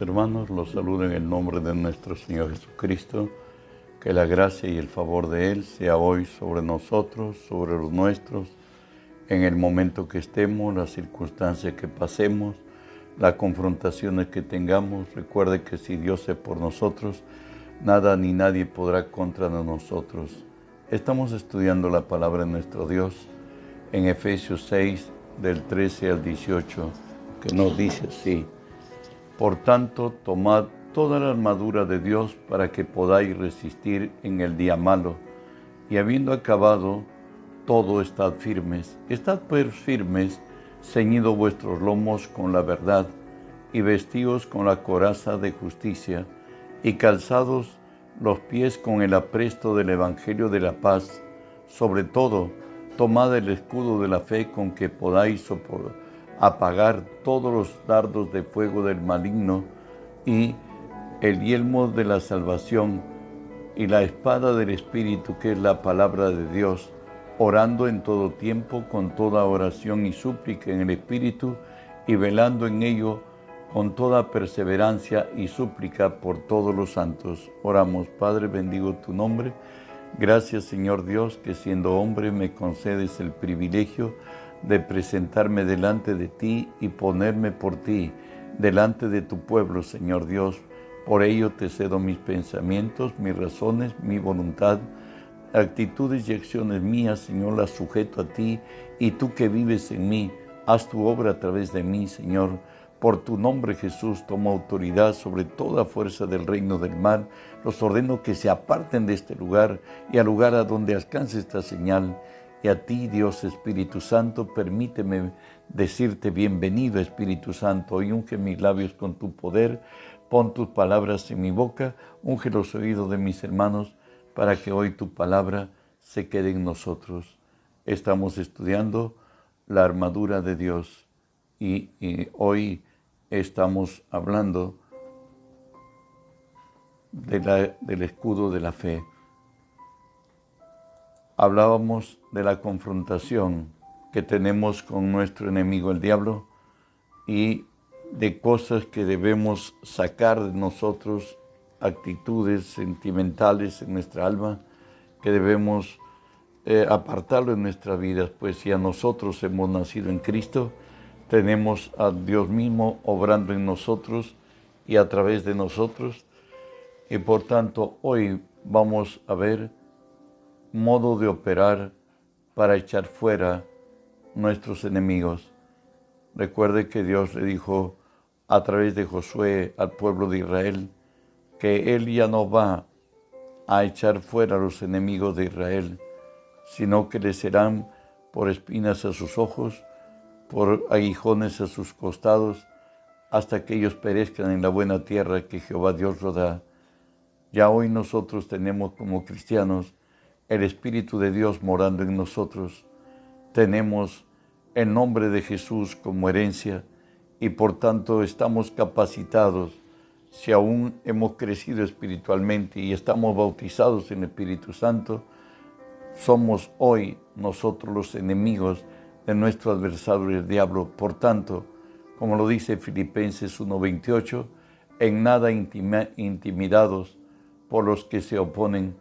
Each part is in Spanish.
hermanos, los saludo en el nombre de nuestro Señor Jesucristo. Que la gracia y el favor de Él sea hoy sobre nosotros, sobre los nuestros, en el momento que estemos, las circunstancias que pasemos, las confrontaciones que tengamos. Recuerde que si Dios es por nosotros, nada ni nadie podrá contra nosotros. Estamos estudiando la palabra de nuestro Dios en Efesios 6, del 13 al 18, que nos dice así. Por tanto, tomad toda la armadura de Dios para que podáis resistir en el día malo, y habiendo acabado todo, estad firmes. Estad pues firmes, ceñido vuestros lomos con la verdad, y vestidos con la coraza de justicia, y calzados los pies con el apresto del Evangelio de la paz. Sobre todo, tomad el escudo de la fe con que podáis soportar apagar todos los dardos de fuego del maligno y el yelmo de la salvación y la espada del Espíritu, que es la palabra de Dios, orando en todo tiempo con toda oración y súplica en el Espíritu y velando en ello con toda perseverancia y súplica por todos los santos. Oramos, Padre, bendigo tu nombre. Gracias, Señor Dios, que siendo hombre me concedes el privilegio de presentarme delante de ti y ponerme por ti, delante de tu pueblo, Señor Dios. Por ello te cedo mis pensamientos, mis razones, mi voluntad, actitudes y acciones mías, Señor, las sujeto a ti, y tú que vives en mí, haz tu obra a través de mí, Señor. Por tu nombre, Jesús, toma autoridad sobre toda fuerza del reino del mal. Los ordeno que se aparten de este lugar y al lugar a donde alcance esta señal y a ti, Dios Espíritu Santo, permíteme decirte bienvenido Espíritu Santo y unge mis labios con tu poder, pon tus palabras en mi boca, unge los oídos de mis hermanos para que hoy tu palabra se quede en nosotros. Estamos estudiando la armadura de Dios y, hoy estamos hablando del escudo de la fe hablábamos de la confrontación que tenemos con nuestro enemigo el diablo y de cosas que debemos sacar de nosotros, actitudes sentimentales en nuestra alma, que debemos eh, apartarlo en nuestras vidas, pues si a nosotros hemos nacido en Cristo, tenemos a Dios mismo obrando en nosotros y a través de nosotros, y por tanto hoy vamos a ver modo de operar para echar fuera nuestros enemigos. Recuerde que Dios le dijo a través de Josué al pueblo de Israel que Él ya no va a echar fuera a los enemigos de Israel, sino que le serán por espinas a sus ojos, por aguijones a sus costados, hasta que ellos perezcan en la buena tierra que Jehová Dios da. Ya hoy nosotros tenemos como cristianos el Espíritu de Dios morando en nosotros, tenemos el nombre de Jesús como herencia y por tanto estamos capacitados, si aún hemos crecido espiritualmente y estamos bautizados en Espíritu Santo, somos hoy nosotros los enemigos de nuestro adversario el diablo. Por tanto, como lo dice Filipenses 1:28, en nada intimidados por los que se oponen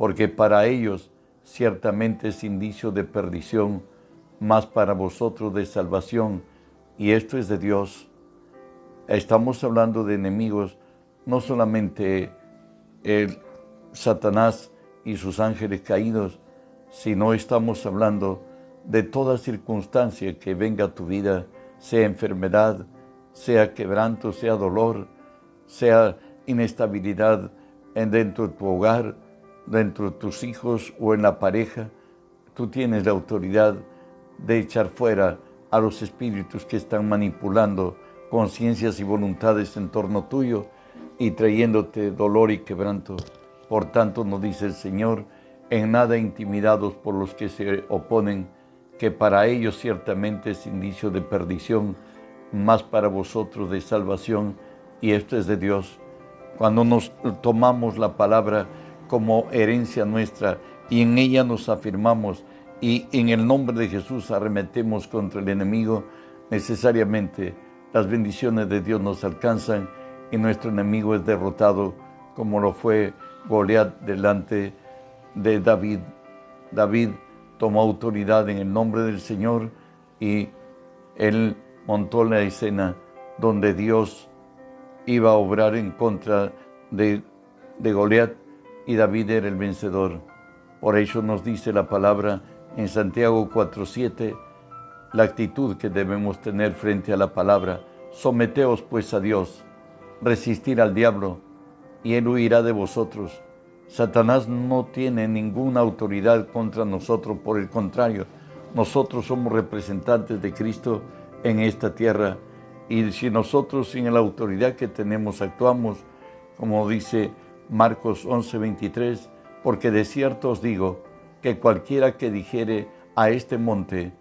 porque para ellos ciertamente es indicio de perdición, más para vosotros de salvación, y esto es de Dios. Estamos hablando de enemigos, no solamente el Satanás y sus ángeles caídos, sino estamos hablando de toda circunstancia que venga a tu vida, sea enfermedad, sea quebranto, sea dolor, sea inestabilidad dentro de tu hogar, dentro de tus hijos o en la pareja, tú tienes la autoridad de echar fuera a los espíritus que están manipulando conciencias y voluntades en torno tuyo y trayéndote dolor y quebranto. Por tanto, nos dice el Señor, en nada intimidados por los que se oponen, que para ellos ciertamente es indicio de perdición, más para vosotros de salvación, y esto es de Dios. Cuando nos tomamos la palabra, como herencia nuestra. Y en ella nos afirmamos y en el nombre de Jesús arremetemos contra el enemigo, necesariamente las bendiciones de Dios nos alcanzan y nuestro enemigo es derrotado, como lo fue Goliat delante de David. David tomó autoridad en el nombre del Señor y él montó la escena donde Dios iba a obrar en contra de, de Goliat y David era el vencedor. Por eso nos dice la palabra en Santiago 4:7 la actitud que debemos tener frente a la palabra. Someteos pues a Dios, resistir al diablo y él huirá de vosotros. Satanás no tiene ninguna autoridad contra nosotros, por el contrario, nosotros somos representantes de Cristo en esta tierra y si nosotros sin la autoridad que tenemos actuamos, como dice Marcos 11:23, porque de cierto os digo que cualquiera que dijere a este monte,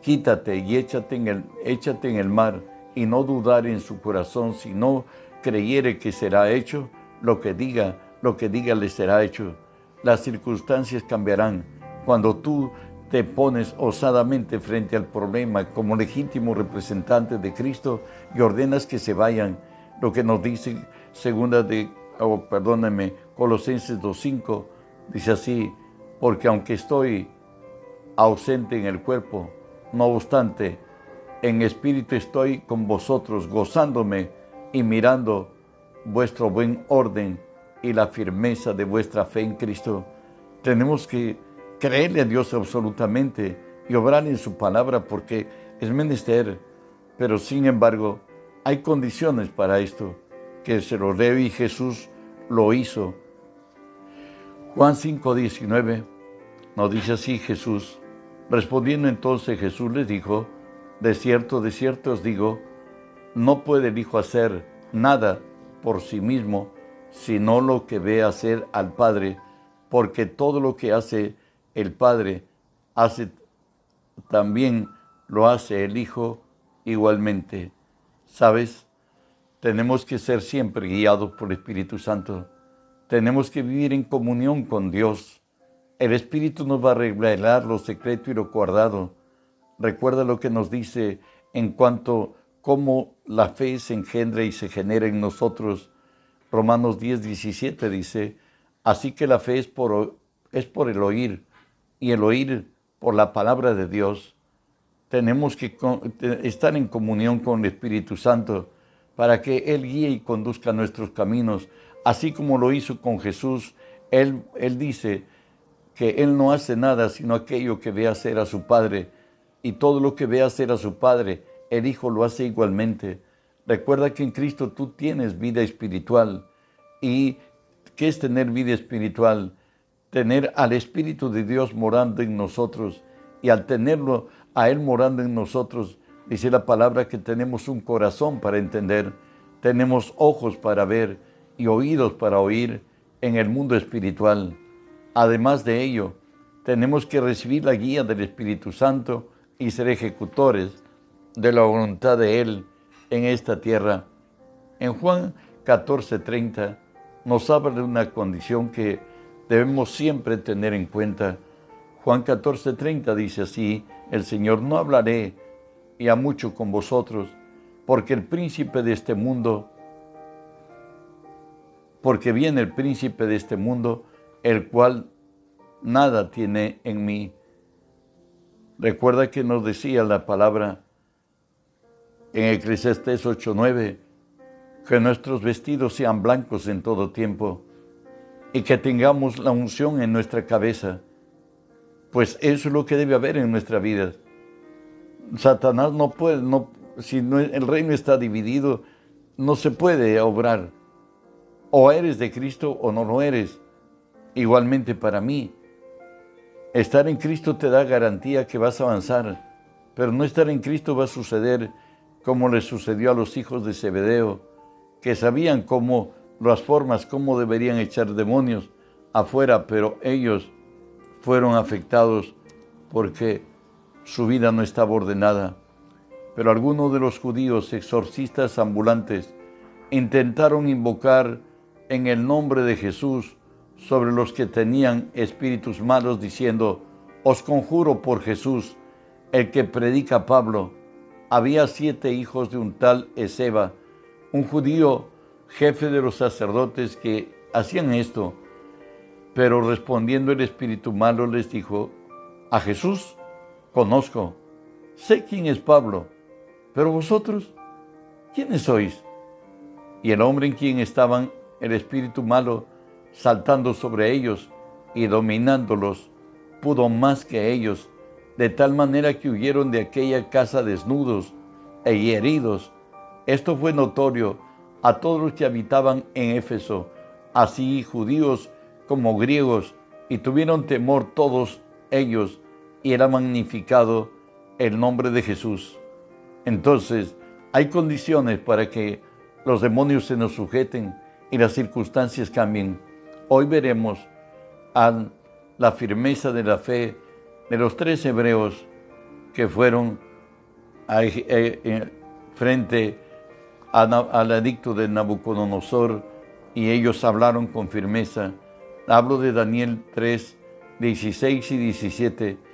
quítate y échate en el, échate en el mar, y no dudar en su corazón, sino creyere que será hecho, lo que diga, lo que diga le será hecho. Las circunstancias cambiarán. Cuando tú te pones osadamente frente al problema como legítimo representante de Cristo y ordenas que se vayan, lo que nos dice segunda de, oh, perdóname, Colosenses 2.5, dice así, porque aunque estoy ausente en el cuerpo, no obstante, en espíritu estoy con vosotros, gozándome y mirando vuestro buen orden y la firmeza de vuestra fe en Cristo. Tenemos que creerle a Dios absolutamente y obrar en su palabra porque es menester, pero sin embargo hay condiciones para esto, que se lo leo y Jesús lo hizo. Juan 5:19 nos dice así Jesús, Respondiendo entonces Jesús les dijo, de cierto, de cierto os digo, no puede el Hijo hacer nada por sí mismo, sino lo que ve hacer al Padre, porque todo lo que hace el Padre, hace también lo hace el Hijo igualmente. ¿Sabes? Tenemos que ser siempre guiados por el Espíritu Santo. Tenemos que vivir en comunión con Dios. El Espíritu nos va a revelar lo secreto y lo guardado. Recuerda lo que nos dice en cuanto cómo la fe se engendra y se genera en nosotros. Romanos 10, 17 dice, así que la fe es por, es por el oír y el oír por la palabra de Dios. Tenemos que estar en comunión con el Espíritu Santo para que Él guíe y conduzca nuestros caminos, así como lo hizo con Jesús. Él, él dice, que Él no hace nada sino aquello que ve hacer a su Padre, y todo lo que ve hacer a su Padre, el Hijo lo hace igualmente. Recuerda que en Cristo tú tienes vida espiritual. ¿Y qué es tener vida espiritual? Tener al Espíritu de Dios morando en nosotros. Y al tenerlo a Él morando en nosotros, dice la palabra que tenemos un corazón para entender, tenemos ojos para ver y oídos para oír en el mundo espiritual. Además de ello, tenemos que recibir la guía del Espíritu Santo y ser ejecutores de la voluntad de Él en esta tierra. En Juan 14:30 nos habla de una condición que debemos siempre tener en cuenta. Juan 14:30 dice así, el Señor no hablaré y a mucho con vosotros, porque el príncipe de este mundo, porque viene el príncipe de este mundo, el cual nada tiene en mí. Recuerda que nos decía la palabra en Eclesiastés 8:9 que nuestros vestidos sean blancos en todo tiempo y que tengamos la unción en nuestra cabeza, pues eso es lo que debe haber en nuestra vida. Satanás no puede, no, si el reino está dividido, no se puede obrar. O eres de Cristo o no lo eres. Igualmente para mí. Estar en Cristo te da garantía que vas a avanzar, pero no estar en Cristo va a suceder como le sucedió a los hijos de Zebedeo, que sabían cómo las formas, cómo deberían echar demonios afuera, pero ellos fueron afectados porque su vida no estaba ordenada. Pero algunos de los judíos exorcistas ambulantes intentaron invocar en el nombre de Jesús sobre los que tenían espíritus malos, diciendo, Os conjuro por Jesús, el que predica Pablo. Había siete hijos de un tal Ezeba, un judío jefe de los sacerdotes que hacían esto. Pero respondiendo el espíritu malo les dijo, a Jesús conozco, sé quién es Pablo, pero vosotros, ¿quiénes sois? Y el hombre en quien estaban el espíritu malo saltando sobre ellos y dominándolos, pudo más que ellos, de tal manera que huyeron de aquella casa desnudos e heridos. Esto fue notorio a todos los que habitaban en Éfeso, así judíos como griegos, y tuvieron temor todos ellos, y era magnificado el nombre de Jesús. Entonces, hay condiciones para que los demonios se nos sujeten y las circunstancias cambien. Hoy veremos a la firmeza de la fe de los tres hebreos que fueron eh, eh, frente al adicto de Nabucodonosor y ellos hablaron con firmeza. Hablo de Daniel 3, 16 y 17.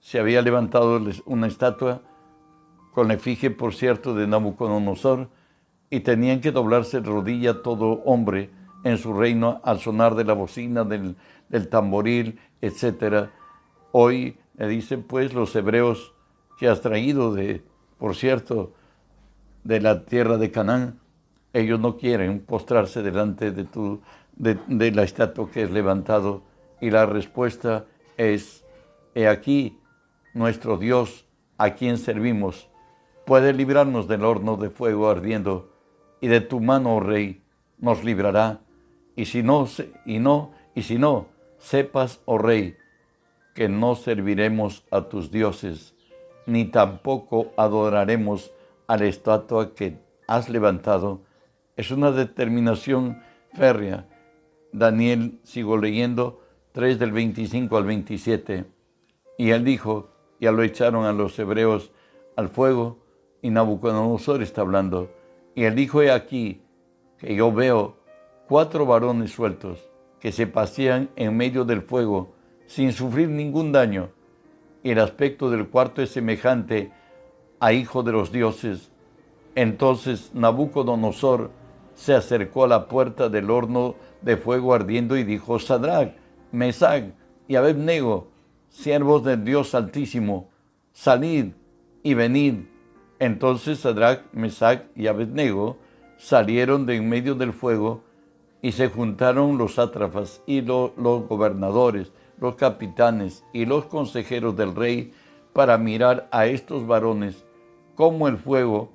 se había levantado una estatua con la efigie, por cierto, de Nabucodonosor, y tenían que doblarse rodilla todo hombre en su reino al sonar de la bocina, del, tamboril, etc. Hoy le dicen pues los hebreos que has traído de, por cierto, de la tierra de Canaán, ellos no quieren postrarse delante de, tu, de la estatua que es levantado. Y la respuesta es, he aquí, nuestro Dios, a quien servimos, puede librarnos del horno de fuego ardiendo y de tu mano, oh rey, nos librará. Y si no, y no, y si no, sepas, oh rey, que no serviremos a tus dioses, ni tampoco adoraremos a la estatua que has levantado. Es una determinación férrea. Daniel, sigo leyendo, 3 del 25 al 27. Y él dijo, ya lo echaron a los hebreos al fuego, y Nabucodonosor está hablando y él dijo, he aquí que yo veo cuatro varones sueltos que se pasean en medio del fuego sin sufrir ningún daño. Y el aspecto del cuarto es semejante a hijo de los dioses. Entonces Nabucodonosor se acercó a la puerta del horno de fuego ardiendo y dijo, Sadrach, Mesach y Abednego, siervos del Dios Altísimo, salid y venid. Entonces Sadrach, Mesach y Abednego salieron de en medio del fuego y se juntaron los sátrafas y los gobernadores, los capitanes y los consejeros del rey para mirar a estos varones cómo el fuego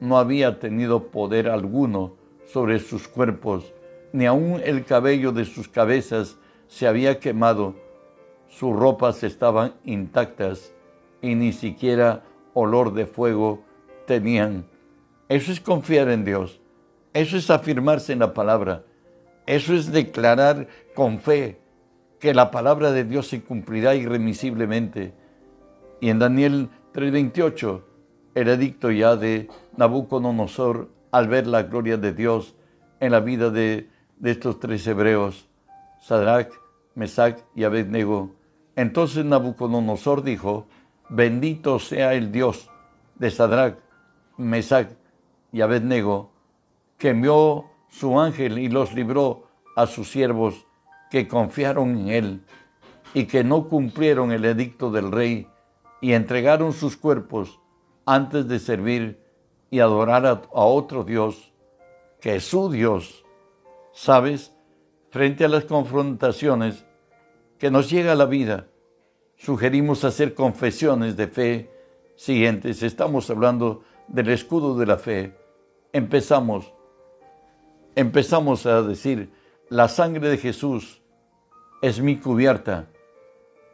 no había tenido poder alguno sobre sus cuerpos, ni aun el cabello de sus cabezas se había quemado, sus ropas estaban intactas y ni siquiera olor de fuego tenían. Eso es confiar en Dios. Eso es afirmarse en la palabra. Eso es declarar con fe que la palabra de Dios se cumplirá irremisiblemente. Y en Daniel 3:28, el edicto ya de Nabucodonosor, al ver la gloria de Dios en la vida de, de estos tres hebreos, Sadrach, Mesach y Abednego, entonces Nabucodonosor dijo, bendito sea el Dios de Sadrach, Mesach y Abednego, que envió su ángel y los libró a sus siervos que confiaron en él y que no cumplieron el edicto del rey y entregaron sus cuerpos antes de servir y adorar a, otro Dios que es su Dios. ¿Sabes? Frente a las confrontaciones que nos llega a la vida, sugerimos hacer confesiones de fe siguientes. Estamos hablando del escudo de la fe. Empezamos, empezamos a decir, la sangre de Jesús es mi cubierta.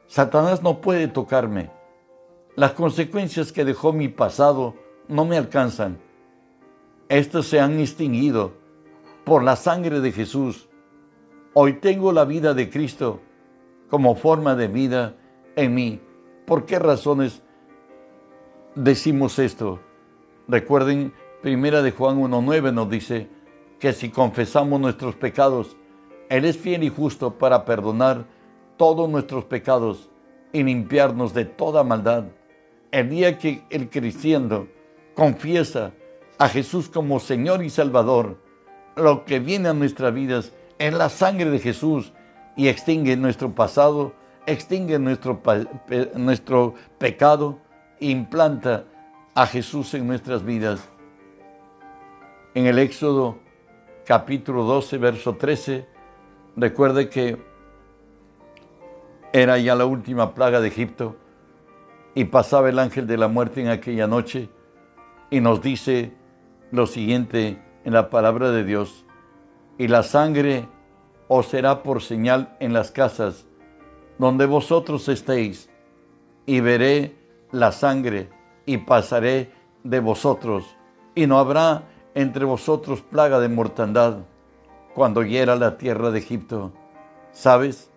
Satanás no puede tocarme. Las consecuencias que dejó mi pasado no me alcanzan. Estas se han extinguido por la sangre de Jesús. Hoy tengo la vida de Cristo como forma de vida en mí. ¿Por qué razones decimos esto? Recuerden, primera de Juan 1.9 nos dice que si confesamos nuestros pecados, Él es fiel y justo para perdonar todos nuestros pecados y limpiarnos de toda maldad. El día que el cristiano confiesa a Jesús como Señor y Salvador, lo que viene a nuestras vidas es la sangre de Jesús y extingue nuestro pasado, extingue nuestro, nuestro pecado implanta a Jesús en nuestras vidas. En el Éxodo capítulo 12, verso 13, recuerde que era ya la última plaga de Egipto y pasaba el ángel de la muerte en aquella noche y nos dice lo siguiente en la palabra de Dios, y la sangre os será por señal en las casas donde vosotros estéis, y veré la sangre y pasaré de vosotros, y no habrá entre vosotros plaga de mortandad cuando hiera la tierra de Egipto. ¿Sabes?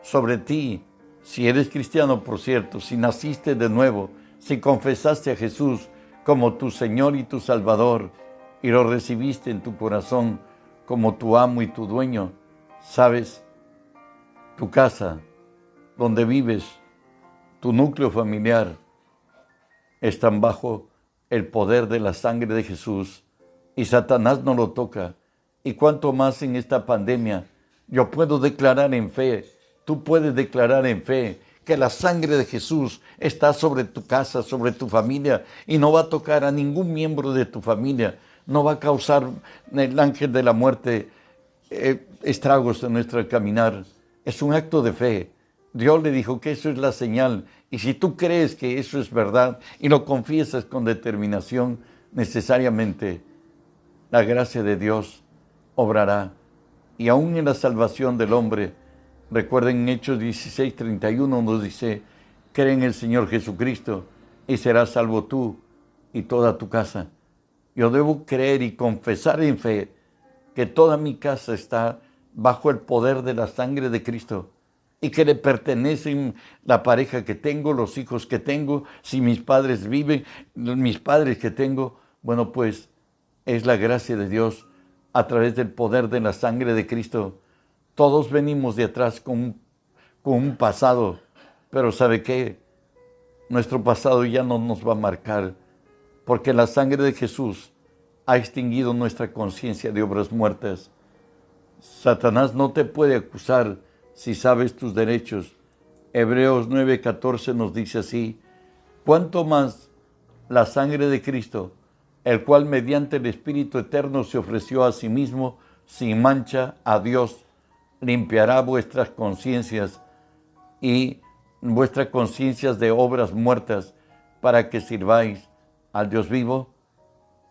Sobre ti, si eres cristiano, por cierto, si naciste de nuevo, si confesaste a Jesús como tu Señor y tu Salvador, y lo recibiste en tu corazón como tu amo y tu dueño, sabes, tu casa, donde vives, tu núcleo familiar, están bajo el poder de la sangre de Jesús y Satanás no lo toca. Y cuanto más en esta pandemia, yo puedo declarar en fe, tú puedes declarar en fe que la sangre de Jesús está sobre tu casa, sobre tu familia y no va a tocar a ningún miembro de tu familia, no va a causar el ángel de la muerte eh, estragos en nuestro caminar. Es un acto de fe. Dios le dijo que eso es la señal. Y si tú crees que eso es verdad y lo confiesas con determinación, necesariamente la gracia de Dios obrará. Y aún en la salvación del hombre, recuerden en Hechos 16, 31 nos dice, cree en el Señor Jesucristo y serás salvo tú y toda tu casa. Yo debo creer y confesar en fe que toda mi casa está bajo el poder de la sangre de Cristo y que le pertenecen la pareja que tengo, los hijos que tengo, si mis padres viven, mis padres que tengo, bueno, pues es la gracia de Dios a través del poder de la sangre de Cristo. Todos venimos de atrás con, con un pasado, pero ¿sabe qué? Nuestro pasado ya no nos va a marcar porque la sangre de Jesús ha extinguido nuestra conciencia de obras muertas. Satanás no te puede acusar si sabes tus derechos. Hebreos 9:14 nos dice así, cuanto más la sangre de Cristo, el cual mediante el Espíritu Eterno se ofreció a sí mismo sin mancha a Dios, limpiará vuestras conciencias y vuestras conciencias de obras muertas para que sirváis al Dios vivo?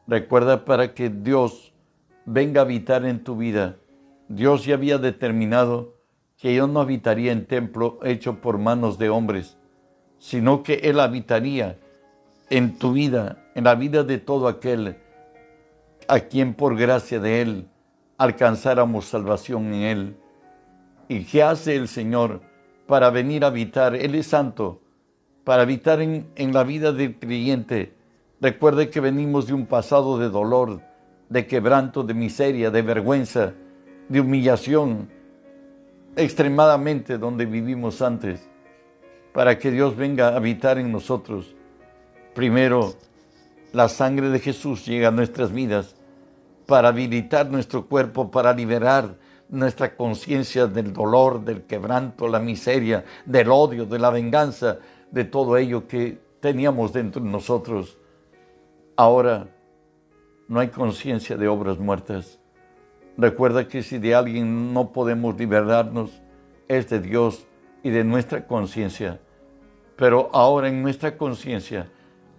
Recuerda para que Dios venga a habitar en tu vida. Dios ya había determinado que yo no habitaría en templo hecho por manos de hombres, sino que Él habitaría en tu vida, en la vida de todo aquel a quien por gracia de Él alcanzáramos salvación en Él. ¿Y qué hace el Señor para venir a habitar? Él es santo, para habitar en, en la vida del creyente Recuerde que venimos de un pasado de dolor, de quebranto, de miseria, de vergüenza, de humillación, extremadamente donde vivimos antes, para que Dios venga a habitar en nosotros. Primero, la sangre de Jesús llega a nuestras vidas para habilitar nuestro cuerpo, para liberar nuestra conciencia del dolor, del quebranto, la miseria, del odio, de la venganza, de todo ello que teníamos dentro de nosotros. Ahora no hay conciencia de obras muertas. Recuerda que si de alguien no podemos liberarnos, es de Dios y de nuestra conciencia. Pero ahora en nuestra conciencia,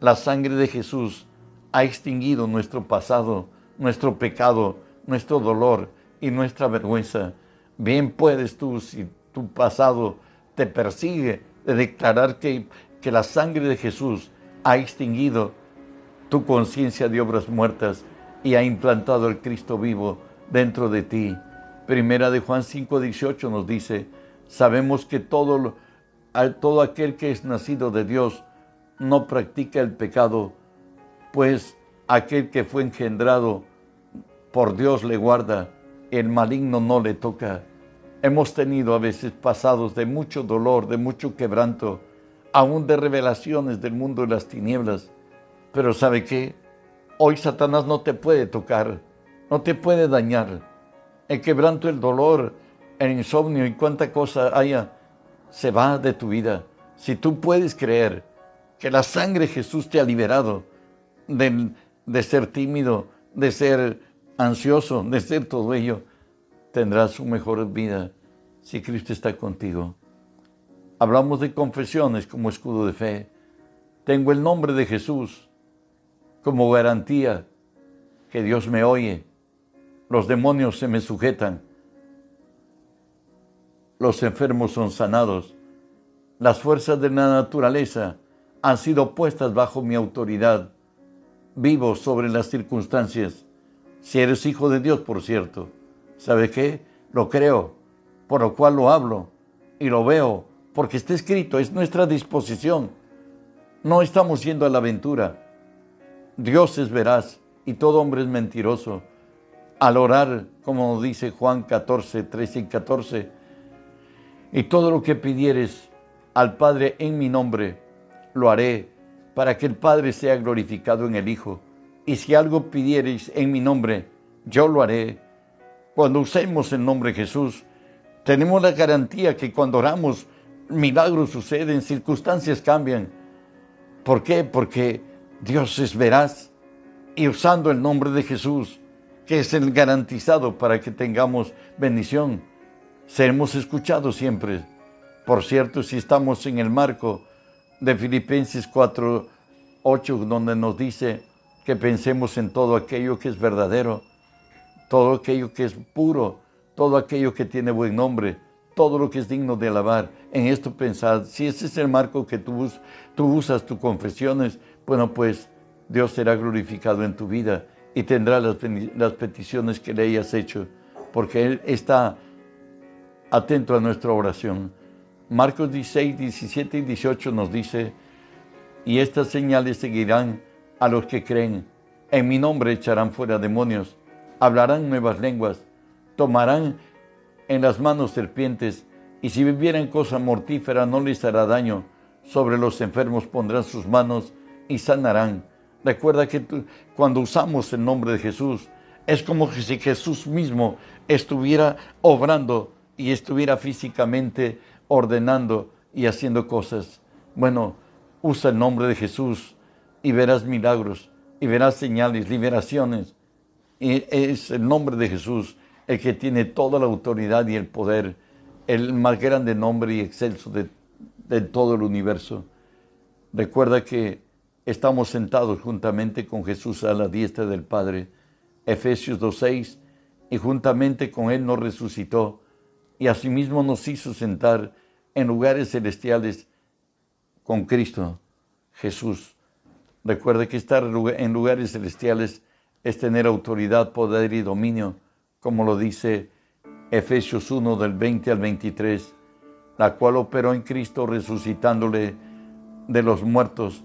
la sangre de Jesús ha extinguido nuestro pasado, nuestro pecado, nuestro dolor y nuestra vergüenza. Bien puedes tú, si tu pasado te persigue, de declarar que, que la sangre de Jesús ha extinguido tu conciencia de obras muertas y ha implantado el Cristo vivo dentro de ti. Primera de Juan 5, 18 nos dice, sabemos que todo, todo aquel que es nacido de Dios no practica el pecado, pues aquel que fue engendrado por Dios le guarda, el maligno no le toca. Hemos tenido a veces pasados de mucho dolor, de mucho quebranto, aún de revelaciones del mundo de las tinieblas. Pero ¿sabe qué? Hoy Satanás no te puede tocar, no te puede dañar. El quebranto, el dolor, el insomnio y cuánta cosa haya, se va de tu vida. Si tú puedes creer que la sangre de Jesús te ha liberado de, de ser tímido, de ser ansioso, de ser todo ello, tendrás su mejor vida si Cristo está contigo. Hablamos de confesiones como escudo de fe. Tengo el nombre de Jesús como garantía que Dios me oye. Los demonios se me sujetan. Los enfermos son sanados. Las fuerzas de la naturaleza han sido puestas bajo mi autoridad. Vivo sobre las circunstancias. Si eres hijo de Dios, por cierto, ¿sabe qué? Lo creo, por lo cual lo hablo y lo veo porque está escrito, es nuestra disposición. No estamos yendo a la aventura. Dios es veraz y todo hombre es mentiroso. Al orar, como dice Juan 14, 13 y 14, y todo lo que pidieres al Padre en mi nombre, lo haré para que el Padre sea glorificado en el Hijo. Y si algo pidiereis en mi nombre, yo lo haré. Cuando usemos el nombre de Jesús, tenemos la garantía que cuando oramos, milagros suceden, circunstancias cambian. ¿Por qué? Porque Dios es veraz y usando el nombre de Jesús, que es el garantizado para que tengamos bendición, seremos escuchados siempre. Por cierto, si estamos en el marco de Filipenses 4, 8, donde nos dice que pensemos en todo aquello que es verdadero, todo aquello que es puro, todo aquello que tiene buen nombre, todo lo que es digno de alabar. En esto pensad, si ese es el marco que tú, tú usas, tus confesiones, bueno, pues Dios será glorificado en tu vida y tendrá las, las peticiones que le hayas hecho, porque Él está atento a nuestra oración. Marcos 16, 17 y 18 nos dice, y estas señales seguirán a los que creen. En mi nombre echarán fuera demonios, hablarán nuevas lenguas, tomarán en las manos serpientes, y si vivieran cosa mortífera no les hará daño. Sobre los enfermos pondrán sus manos y sanarán. Recuerda que cuando usamos el nombre de Jesús, es como si Jesús mismo estuviera obrando y estuviera físicamente ordenando y haciendo cosas. Bueno, usa el nombre de Jesús y verás milagros y verás señales, liberaciones. Es el nombre de Jesús el que tiene toda la autoridad y el poder, el más grande nombre y excelso de, todo el universo. Recuerda que estamos sentados juntamente con Jesús a la diestra del Padre, Efesios 2.6, y juntamente con Él nos resucitó y asimismo nos hizo sentar en lugares celestiales con Cristo Jesús. Recuerda que estar en lugares celestiales es tener autoridad, poder y dominio como lo dice Efesios 1 del 20 al 23, la cual operó en Cristo resucitándole de los muertos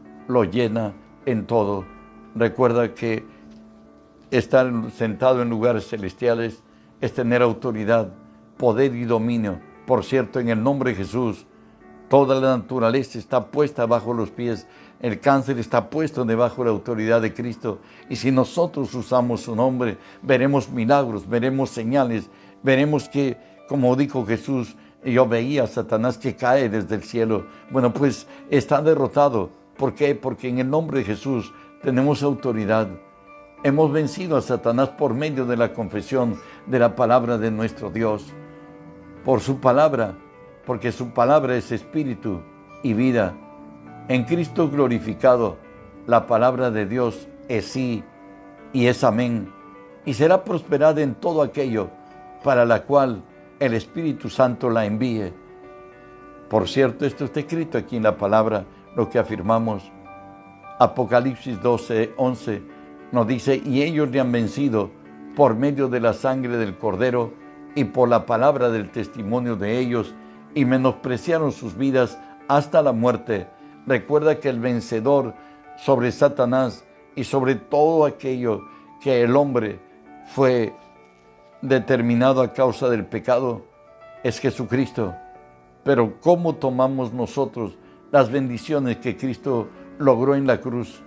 lo llena en todo. Recuerda que estar sentado en lugares celestiales es tener autoridad, poder y dominio. Por cierto, en el nombre de Jesús, toda la naturaleza está puesta bajo los pies el cáncer está puesto debajo de la autoridad de Cristo. Y si nosotros usamos su nombre, veremos milagros, veremos señales, veremos que, como dijo Jesús, yo veía a Satanás que cae desde el cielo. Bueno, pues está derrotado. ¿Por qué? Porque en el nombre de Jesús tenemos autoridad. Hemos vencido a Satanás por medio de la confesión de la palabra de nuestro Dios. Por su palabra, porque su palabra es espíritu y vida. En Cristo glorificado, la palabra de Dios es sí y es amén. Y será prosperada en todo aquello para la cual el Espíritu Santo la envíe. Por cierto, esto está escrito aquí en la palabra, lo que afirmamos. Apocalipsis 12, 11 nos dice, y ellos le han vencido por medio de la sangre del cordero y por la palabra del testimonio de ellos, y menospreciaron sus vidas hasta la muerte. Recuerda que el vencedor sobre Satanás y sobre todo aquello que el hombre fue determinado a causa del pecado es Jesucristo. Pero ¿cómo tomamos nosotros las bendiciones que Cristo logró en la cruz?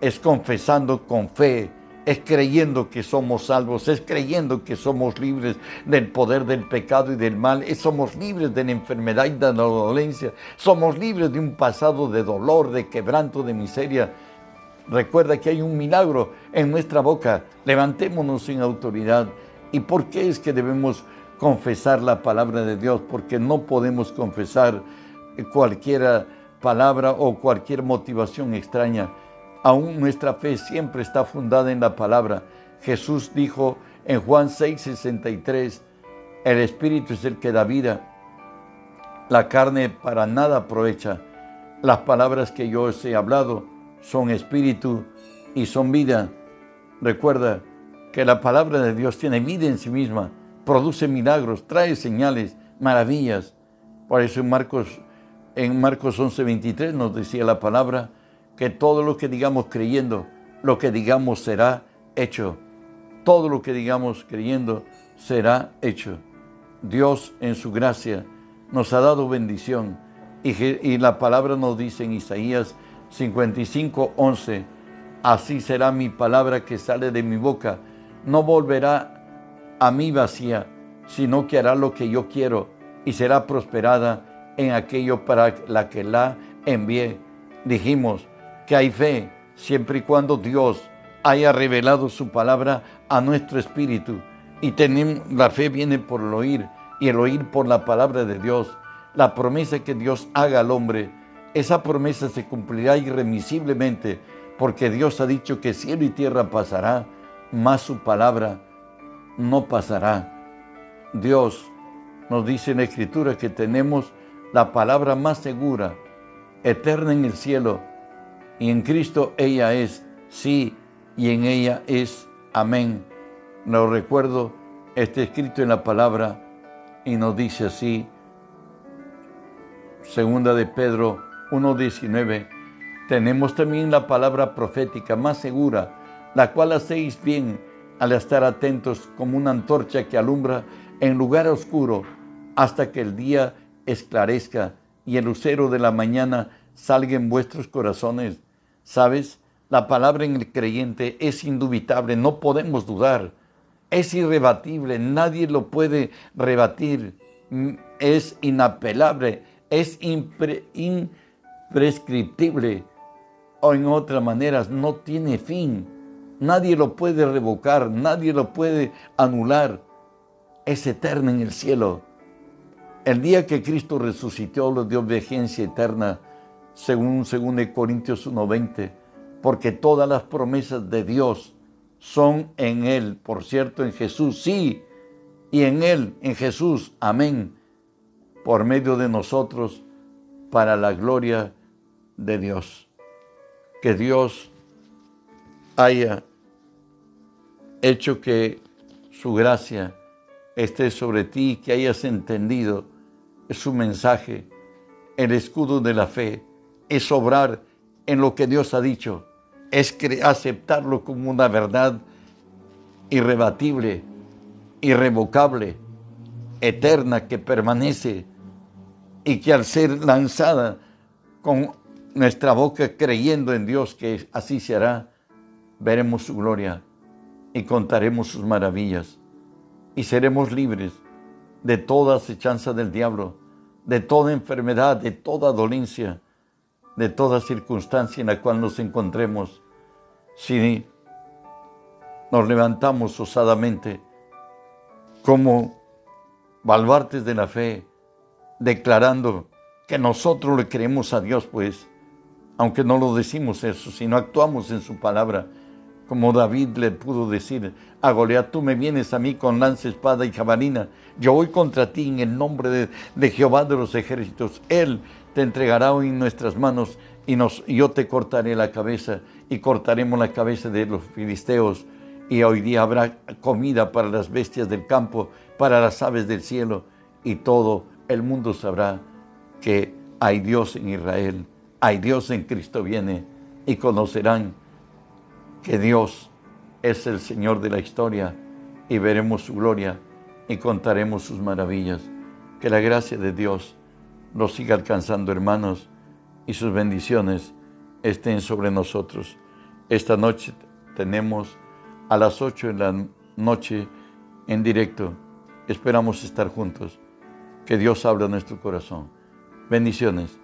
es confesando con fe, es creyendo que somos salvos, es creyendo que somos libres del poder del pecado y del mal, es, somos libres de la enfermedad y de la dolencia, somos libres de un pasado de dolor, de quebranto, de miseria. Recuerda que hay un milagro en nuestra boca, levantémonos en autoridad. ¿Y por qué es que debemos confesar la palabra de Dios? Porque no podemos confesar cualquier palabra o cualquier motivación extraña Aún nuestra fe siempre está fundada en la palabra. Jesús dijo en Juan 6:63, el Espíritu es el que da vida, la carne para nada aprovecha. Las palabras que yo os he hablado son espíritu y son vida. Recuerda que la palabra de Dios tiene vida en sí misma, produce milagros, trae señales, maravillas. Por eso en Marcos, en Marcos 11:23 nos decía la palabra, que todo lo que digamos creyendo, lo que digamos será hecho. Todo lo que digamos creyendo será hecho. Dios en su gracia nos ha dado bendición y, la palabra nos dice en Isaías 55, 11, así será mi palabra que sale de mi boca, no volverá a mí vacía, sino que hará lo que yo quiero y será prosperada en aquello para la que la envié. Dijimos, que hay fe siempre y cuando Dios haya revelado su palabra a nuestro espíritu. Y tenemos, la fe viene por el oír y el oír por la palabra de Dios. La promesa que Dios haga al hombre, esa promesa se cumplirá irremisiblemente porque Dios ha dicho que cielo y tierra pasará, mas su palabra no pasará. Dios nos dice en la Escritura que tenemos la palabra más segura, eterna en el cielo, y en Cristo ella es sí y en ella es amén. Lo recuerdo, está escrito en la palabra y nos dice así, segunda de Pedro 1.19, tenemos también la palabra profética más segura, la cual hacéis bien al estar atentos como una antorcha que alumbra en lugar oscuro hasta que el día esclarezca y el lucero de la mañana salga en vuestros corazones. ¿Sabes? La palabra en el creyente es indubitable, no podemos dudar. Es irrebatible, nadie lo puede rebatir. Mm, es inapelable, es imprescriptible. O en otras maneras, no tiene fin. Nadie lo puede revocar, nadie lo puede anular. Es eterno en el cielo. El día que Cristo resucitó, lo dio vigencia eterna según 2 Corintios 1:20, porque todas las promesas de Dios son en Él, por cierto, en Jesús, sí, y en Él, en Jesús, amén, por medio de nosotros, para la gloria de Dios. Que Dios haya hecho que su gracia esté sobre ti, que hayas entendido su mensaje, el escudo de la fe, es obrar en lo que Dios ha dicho, es aceptarlo como una verdad irrebatible, irrevocable, eterna, que permanece y que al ser lanzada con nuestra boca creyendo en Dios que así se hará, veremos su gloria y contaremos sus maravillas y seremos libres de toda acechanza del diablo, de toda enfermedad, de toda dolencia de toda circunstancia en la cual nos encontremos, si nos levantamos osadamente como baluartes de la fe, declarando que nosotros le creemos a Dios, pues, aunque no lo decimos eso, sino actuamos en su palabra, como David le pudo decir a Goliat, tú me vienes a mí con lanza, espada y jabalina, yo voy contra ti en el nombre de, de Jehová de los ejércitos, Él te entregará hoy en nuestras manos y nos, yo te cortaré la cabeza y cortaremos la cabeza de los filisteos. Y hoy día habrá comida para las bestias del campo, para las aves del cielo y todo el mundo sabrá que hay Dios en Israel, hay Dios en Cristo viene y conocerán que Dios es el Señor de la historia y veremos su gloria y contaremos sus maravillas. Que la gracia de Dios nos siga alcanzando, hermanos, y sus bendiciones estén sobre nosotros. Esta noche tenemos a las 8 de la noche en directo. Esperamos estar juntos. Que Dios abra nuestro corazón. Bendiciones.